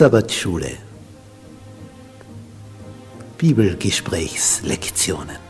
Sabbatschule. Bibelgesprächslektionen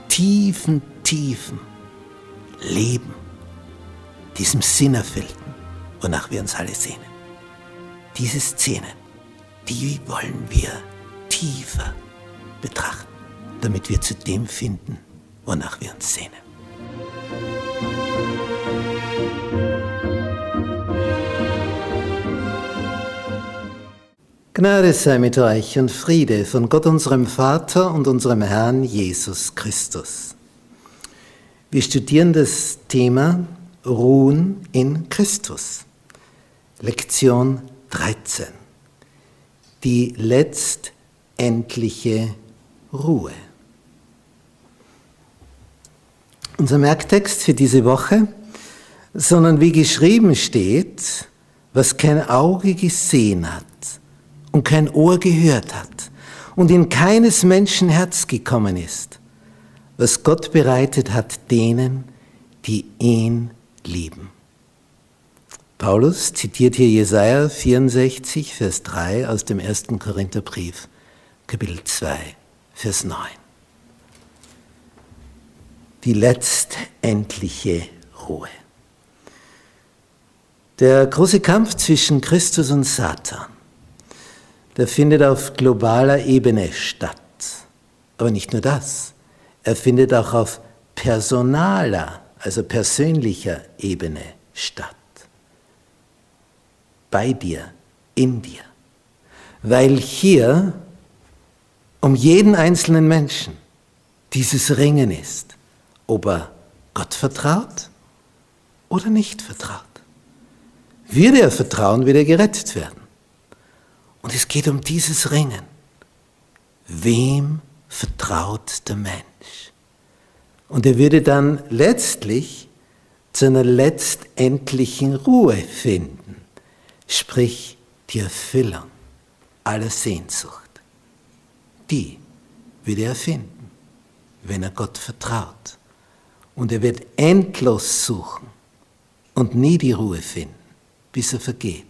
tiefen, tiefen Leben, diesem Sinnerfüllten, wonach wir uns alle sehnen. Diese Szenen, die wollen wir tiefer betrachten, damit wir zu dem finden, wonach wir uns sehnen. Gnade sei mit euch und Friede von Gott unserem Vater und unserem Herrn Jesus Christus. Wir studieren das Thema Ruhen in Christus. Lektion 13. Die letztendliche Ruhe. Unser Merktext für diese Woche, sondern wie geschrieben steht, was kein Auge gesehen hat und kein Ohr gehört hat und in keines Menschen Herz gekommen ist, was Gott bereitet hat denen, die ihn lieben. Paulus zitiert hier Jesaja 64, Vers 3 aus dem ersten Korintherbrief, Kapitel 2, Vers 9. Die letztendliche Ruhe. Der große Kampf zwischen Christus und Satan der findet auf globaler Ebene statt. Aber nicht nur das, er findet auch auf personaler, also persönlicher Ebene statt. Bei dir, in dir. Weil hier um jeden einzelnen Menschen dieses Ringen ist, ob er Gott vertraut oder nicht vertraut. Würde er vertrauen, wird er gerettet werden. Und es geht um dieses Ringen. Wem vertraut der Mensch? Und er würde dann letztlich zu einer letztendlichen Ruhe finden, sprich die Erfüllung aller Sehnsucht. Die würde er finden, wenn er Gott vertraut. Und er wird endlos suchen und nie die Ruhe finden, bis er vergeht,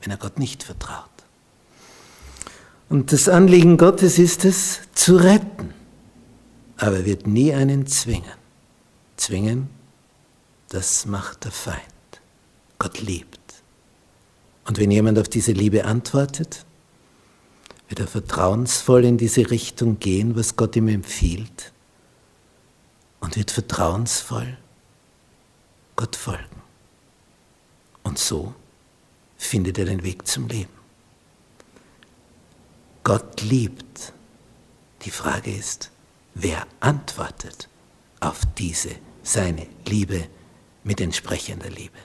wenn er Gott nicht vertraut. Und das Anliegen Gottes ist es, zu retten. Aber er wird nie einen zwingen. Zwingen, das macht der Feind. Gott liebt. Und wenn jemand auf diese Liebe antwortet, wird er vertrauensvoll in diese Richtung gehen, was Gott ihm empfiehlt, und wird vertrauensvoll Gott folgen. Und so findet er den Weg zum Leben. Gott liebt. Die Frage ist, wer antwortet auf diese seine Liebe mit entsprechender Liebe?